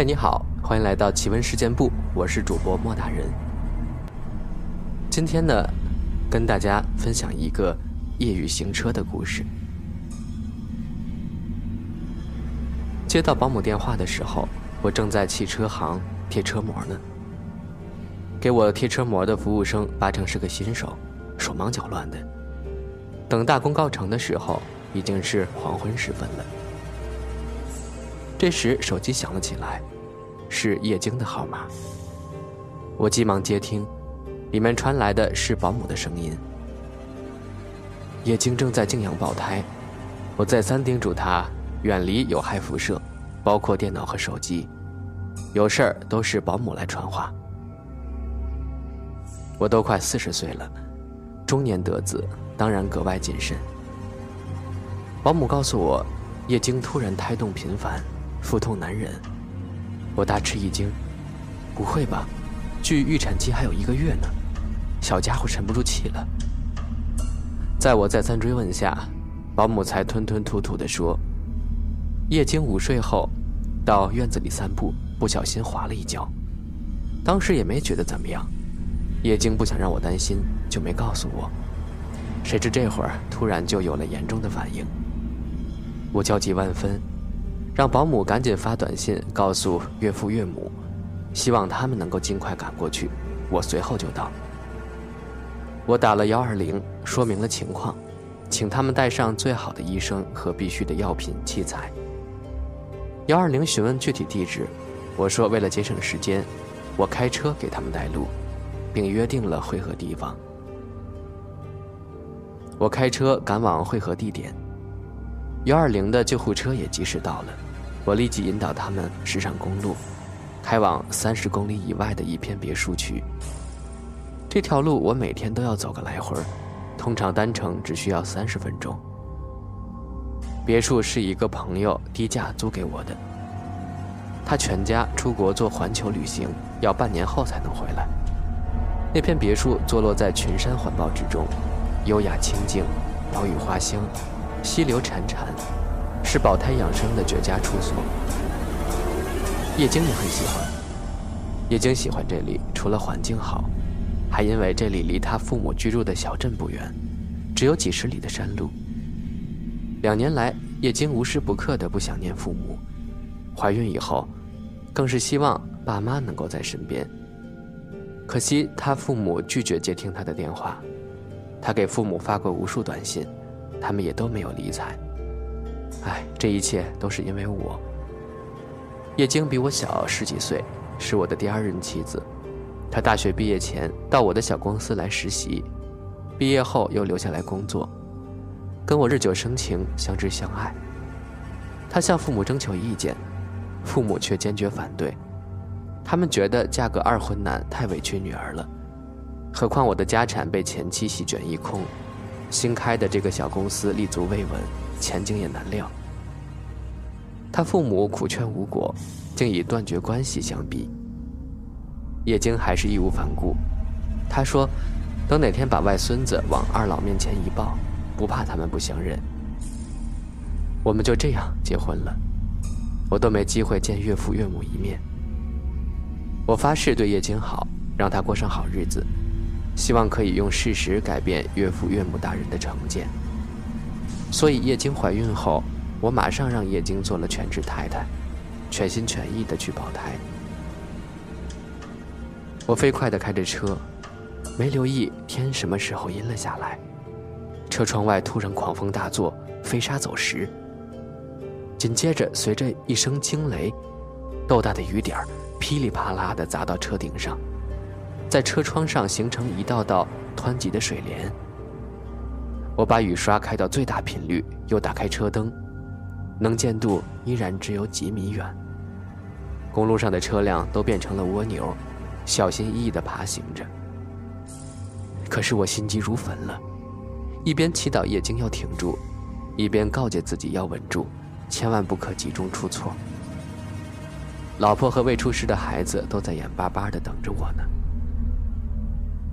嗨，你好，欢迎来到奇闻事件部，我是主播莫大人。今天呢，跟大家分享一个夜雨行车的故事。接到保姆电话的时候，我正在汽车行贴车膜呢。给我贴车膜的服务生八成是个新手，手忙脚乱的。等大功告成的时候，已经是黄昏时分了。这时手机响了起来，是叶京的号码。我急忙接听，里面传来的是保姆的声音。叶京正在静养保胎，我再三叮嘱他远离有害辐射，包括电脑和手机，有事儿都是保姆来传话。我都快四十岁了，中年得子，当然格外谨慎。保姆告诉我，叶京突然胎动频繁。腹痛难忍，我大吃一惊。不会吧？距预产期还有一个月呢，小家伙沉不住气了。在我再三追问下，保姆才吞吞吐吐地说：“叶京午睡后，到院子里散步，不小心滑了一跤。当时也没觉得怎么样。叶京不想让我担心，就没告诉我。谁知这会儿突然就有了严重的反应，我焦急万分。”让保姆赶紧发短信告诉岳父岳母，希望他们能够尽快赶过去。我随后就到。我打了幺二零，说明了情况，请他们带上最好的医生和必须的药品器材。幺二零询问具体地址，我说为了节省时间，我开车给他们带路，并约定了汇合地方。我开车赶往汇合地点，幺二零的救护车也及时到了。我立即引导他们驶上公路，开往三十公里以外的一片别墅区。这条路我每天都要走个来回，通常单程只需要三十分钟。别墅是一个朋友低价租给我的，他全家出国做环球旅行，要半年后才能回来。那片别墅坐落在群山环抱之中，优雅清静，鸟语花香，溪流潺潺。是保胎养生的绝佳处所。叶京也很喜欢。叶京喜欢这里，除了环境好，还因为这里离他父母居住的小镇不远，只有几十里的山路。两年来，叶京无时不刻的不想念父母。怀孕以后，更是希望爸妈能够在身边。可惜他父母拒绝接听他的电话，他给父母发过无数短信，他们也都没有理睬。唉，这一切都是因为我。叶京比我小十几岁，是我的第二任妻子。她大学毕业前到我的小公司来实习，毕业后又留下来工作，跟我日久生情，相知相爱。她向父母征求意见，父母却坚决反对。他们觉得嫁个二婚男太委屈女儿了，何况我的家产被前妻席卷一空，新开的这个小公司立足未稳。前景也难料，他父母苦劝无果，竟以断绝关系相逼。叶京还是义无反顾，他说：“等哪天把外孙子往二老面前一抱，不怕他们不相认。”我们就这样结婚了，我都没机会见岳父岳母一面。我发誓对叶京好，让他过上好日子，希望可以用事实改变岳父岳母大人的成见。所以叶京怀孕后，我马上让叶京做了全职太太，全心全意的去保胎。我飞快的开着车，没留意天什么时候阴了下来，车窗外突然狂风大作，飞沙走石。紧接着随着一声惊雷，豆大的雨点噼里啪啦的砸到车顶上，在车窗上形成一道道湍急的水帘。我把雨刷开到最大频率，又打开车灯，能见度依然只有几米远。公路上的车辆都变成了蜗牛，小心翼翼地爬行着。可是我心急如焚了，一边祈祷液晶要挺住，一边告诫自己要稳住，千万不可集中出错。老婆和未出世的孩子都在眼巴巴地等着我呢。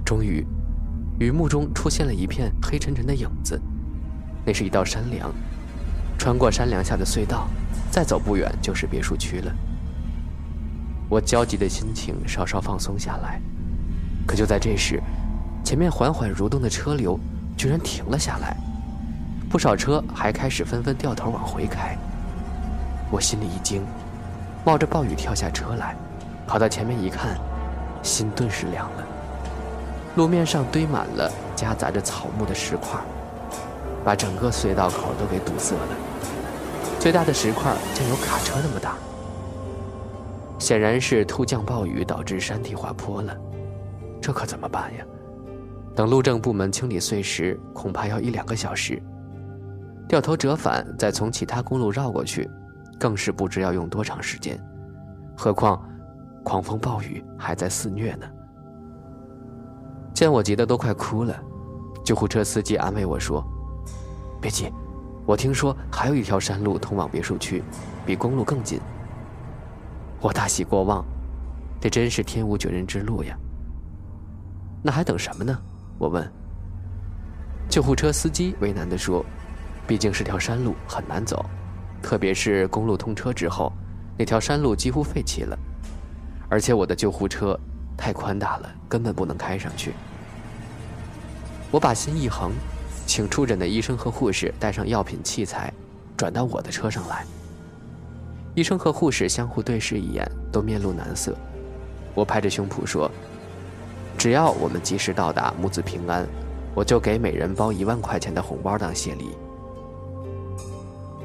终于。雨幕中出现了一片黑沉沉的影子，那是一道山梁。穿过山梁下的隧道，再走不远就是别墅区了。我焦急的心情稍稍放松下来。可就在这时，前面缓缓蠕动的车流居然停了下来，不少车还开始纷纷掉头往回开。我心里一惊，冒着暴雨跳下车来，跑到前面一看，心顿时凉了。路面上堆满了夹杂着草木的石块，把整个隧道口都给堵塞了。最大的石块竟有卡车那么大，显然是突降暴雨导致山体滑坡了。这可怎么办呀？等路政部门清理碎石，恐怕要一两个小时。掉头折返，再从其他公路绕过去，更是不知要用多长时间。何况，狂风暴雨还在肆虐呢。见我急得都快哭了，救护车司机安慰我说：“别急，我听说还有一条山路通往别墅区，比公路更近。”我大喜过望，这真是天无绝人之路呀！那还等什么呢？我问。救护车司机为难地说：“毕竟是条山路，很难走，特别是公路通车之后，那条山路几乎废弃了，而且我的救护车。”太宽大了，根本不能开上去。我把心一横，请出诊的医生和护士带上药品器材，转到我的车上来。医生和护士相互对视一眼，都面露难色。我拍着胸脯说：“只要我们及时到达，母子平安，我就给每人包一万块钱的红包当谢礼。”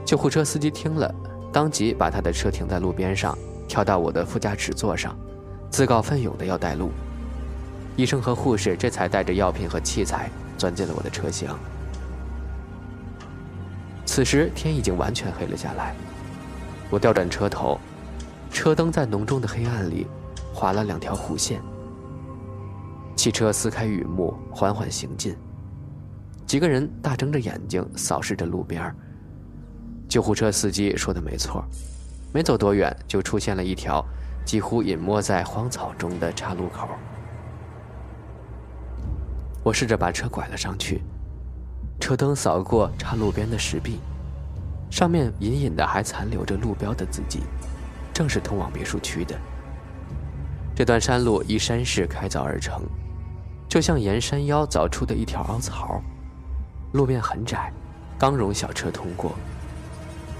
救护车司机听了，当即把他的车停在路边上，跳到我的副驾驶座上。自告奋勇的要带路，医生和护士这才带着药品和器材钻进了我的车厢。此时天已经完全黑了下来，我调转车头，车灯在浓重的黑暗里划了两条弧线。汽车撕开雨幕，缓缓行进，几个人大睁着眼睛扫视着路边。救护车司机说的没错，没走多远就出现了一条。几乎隐没在荒草中的岔路口，我试着把车拐了上去，车灯扫过岔路边的石壁，上面隐隐的还残留着路标的字迹，正是通往别墅区的。这段山路依山势开凿而成，就像沿山腰凿出的一条凹槽，路面很窄，刚容小车通过。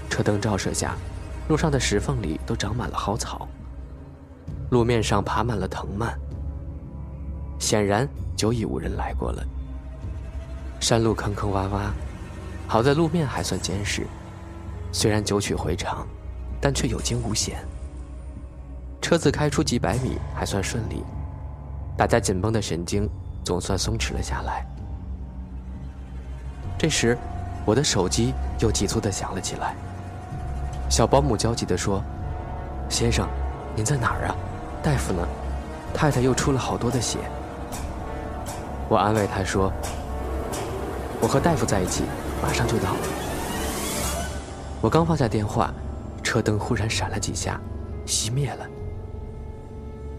车灯照射下，路上的石缝里都长满了蒿草。路面上爬满了藤蔓，显然久已无人来过了。山路坑坑洼洼，好在路面还算坚实，虽然九曲回肠，但却有惊无险。车子开出几百米还算顺利，大家紧绷的神经总算松弛了下来。这时，我的手机又急促地响了起来。小保姆焦急地说：“先生，您在哪儿啊？”大夫呢？太太又出了好多的血。我安慰他说：“我和大夫在一起，马上就到。”我刚放下电话，车灯忽然闪了几下，熄灭了。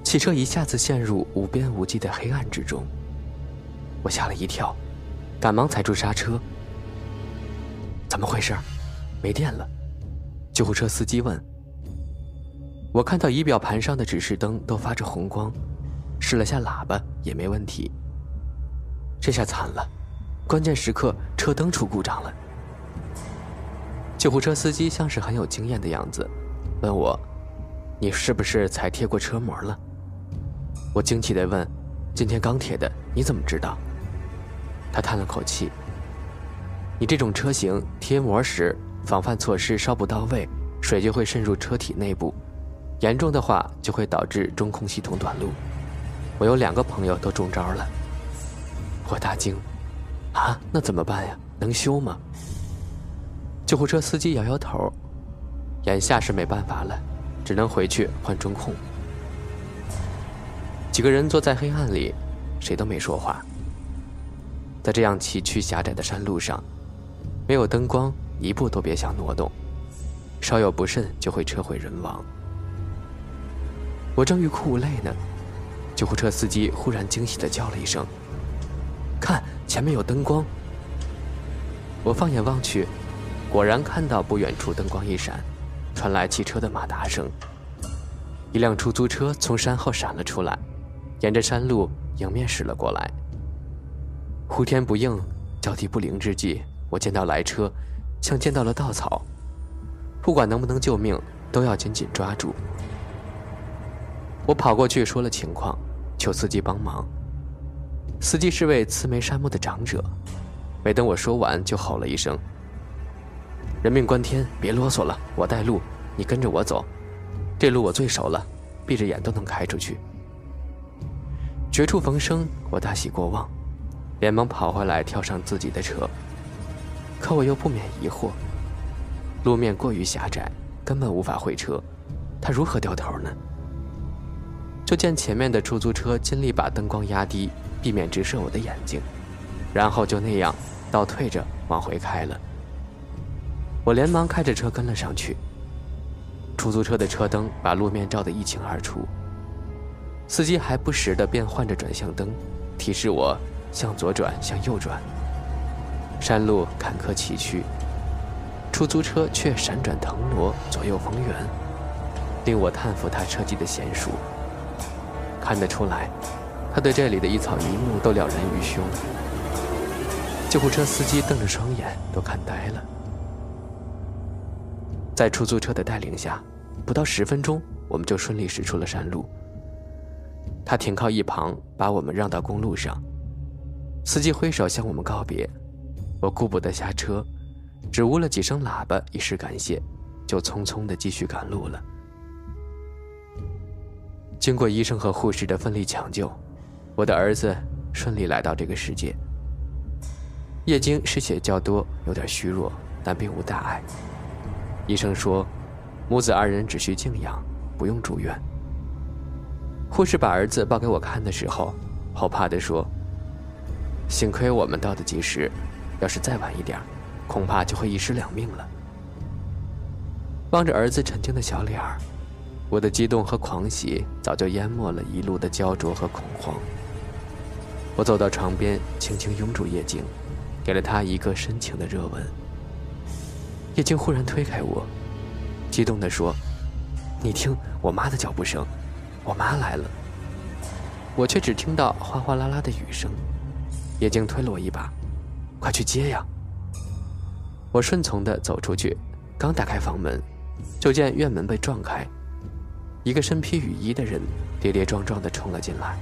汽车一下子陷入无边无际的黑暗之中。我吓了一跳，赶忙踩住刹车。怎么回事？没电了？救护车司机问。我看到仪表盘上的指示灯都发着红光，试了下喇叭也没问题。这下惨了，关键时刻车灯出故障了。救护车司机像是很有经验的样子，问我：“你是不是才贴过车膜了？”我惊奇地问：“今天刚贴的，你怎么知道？”他叹了口气：“你这种车型贴膜时防范措施稍不到位，水就会渗入车体内部。”严重的话就会导致中控系统短路，我有两个朋友都中招了。我大惊，啊，那怎么办呀？能修吗？救护车司机摇摇头，眼下是没办法了，只能回去换中控。几个人坐在黑暗里，谁都没说话。在这样崎岖狭窄的山路上，没有灯光，一步都别想挪动，稍有不慎就会车毁人亡。我正欲哭无泪呢，救护车司机忽然惊喜地叫了一声：“看，前面有灯光！”我放眼望去，果然看到不远处灯光一闪，传来汽车的马达声。一辆出租车从山后闪了出来，沿着山路迎面驶了过来。呼天不应，叫地不灵之际，我见到来车，像见到了稻草。不管能不能救命，都要紧紧抓住。我跑过去说了情况，求司机帮忙。司机是位慈眉善目的长者，没等我说完，就吼了一声：“人命关天，别啰嗦了，我带路，你跟着我走。”这路我最熟了，闭着眼都能开出去。绝处逢生，我大喜过望，连忙跑回来跳上自己的车。可我又不免疑惑：路面过于狭窄，根本无法会车，他如何掉头呢？就见前面的出租车尽力把灯光压低，避免直射我的眼睛，然后就那样倒退着往回开了。我连忙开着车跟了上去。出租车的车灯把路面照得一清二楚，司机还不时地变换着转向灯，提示我向左转、向右转。山路坎坷崎岖，出租车却闪转腾挪、左右逢源，令我叹服他车技的娴熟。看得出来，他对这里的一草一木都了然于胸。救护车司机瞪着双眼，都看呆了。在出租车的带领下，不到十分钟，我们就顺利驶出了山路。他停靠一旁，把我们让到公路上。司机挥手向我们告别，我顾不得下车，只呜了几声喇叭以示感谢，就匆匆地继续赶路了。经过医生和护士的奋力抢救，我的儿子顺利来到这个世界。叶晶失血较多，有点虚弱，但并无大碍。医生说，母子二人只需静养，不用住院。护士把儿子抱给我看的时候，后怕地说：“幸亏我们到得及时，要是再晚一点，恐怕就会一尸两命了。”望着儿子沉静的小脸儿，我的激动和狂喜早就淹没了一路的焦灼和恐慌。我走到床边，轻轻拥住叶静，给了她一个深情的热吻。叶静忽然推开我，激动地说：“你听我妈的脚步声，我妈来了。”我却只听到哗哗啦啦的雨声。叶静推了我一把：“快去接呀！”我顺从地走出去，刚打开房门，就见院门被撞开，一个身披雨衣的人跌跌撞撞地冲了进来。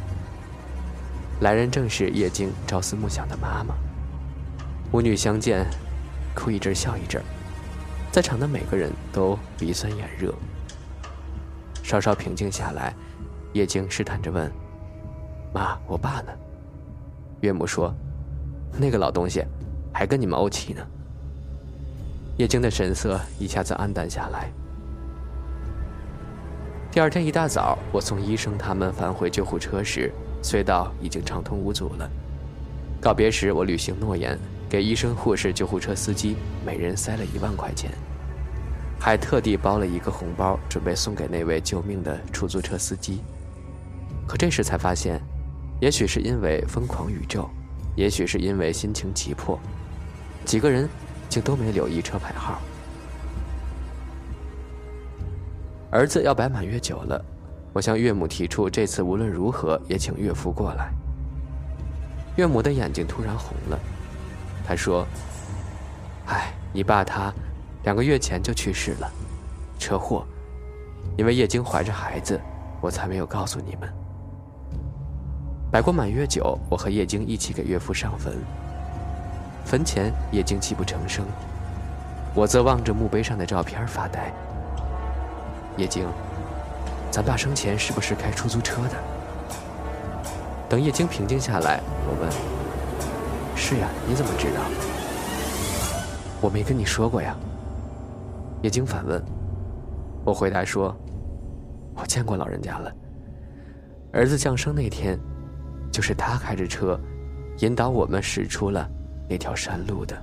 来人正是叶静朝思暮想的妈妈。母女相见，哭一阵笑一阵。在场的每个人都鼻酸眼热。稍稍平静下来，叶京试探着问：“妈，我爸呢？”岳母说：“那个老东西，还跟你们怄气呢。”叶京的神色一下子黯淡下来。第二天一大早，我送医生他们返回救护车时，隧道已经畅通无阻了。告别时，我履行诺言。给医生、护士、救护车司机每人塞了一万块钱，还特地包了一个红包，准备送给那位救命的出租车司机。可这时才发现，也许是因为疯狂宇宙，也许是因为心情急迫，几个人竟都没留意车牌号。儿子要摆满月酒了，我向岳母提出，这次无论如何也请岳父过来。岳母的眼睛突然红了。他说：“哎，你爸他两个月前就去世了，车祸。因为叶晶怀着孩子，我才没有告诉你们。摆过满月酒，我和叶晶一起给岳父上坟。坟前，叶晶泣不成声，我则望着墓碑上的照片发呆。叶晶，咱爸生前是不是开出租车的？等叶晶平静下来，我问。”是呀，你怎么知道？我没跟你说过呀。叶晶反问。我回答说：“我见过老人家了。儿子降生那天，就是他开着车，引导我们驶出了那条山路的。”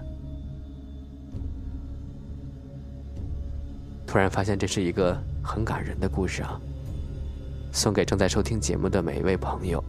突然发现这是一个很感人的故事啊！送给正在收听节目的每一位朋友。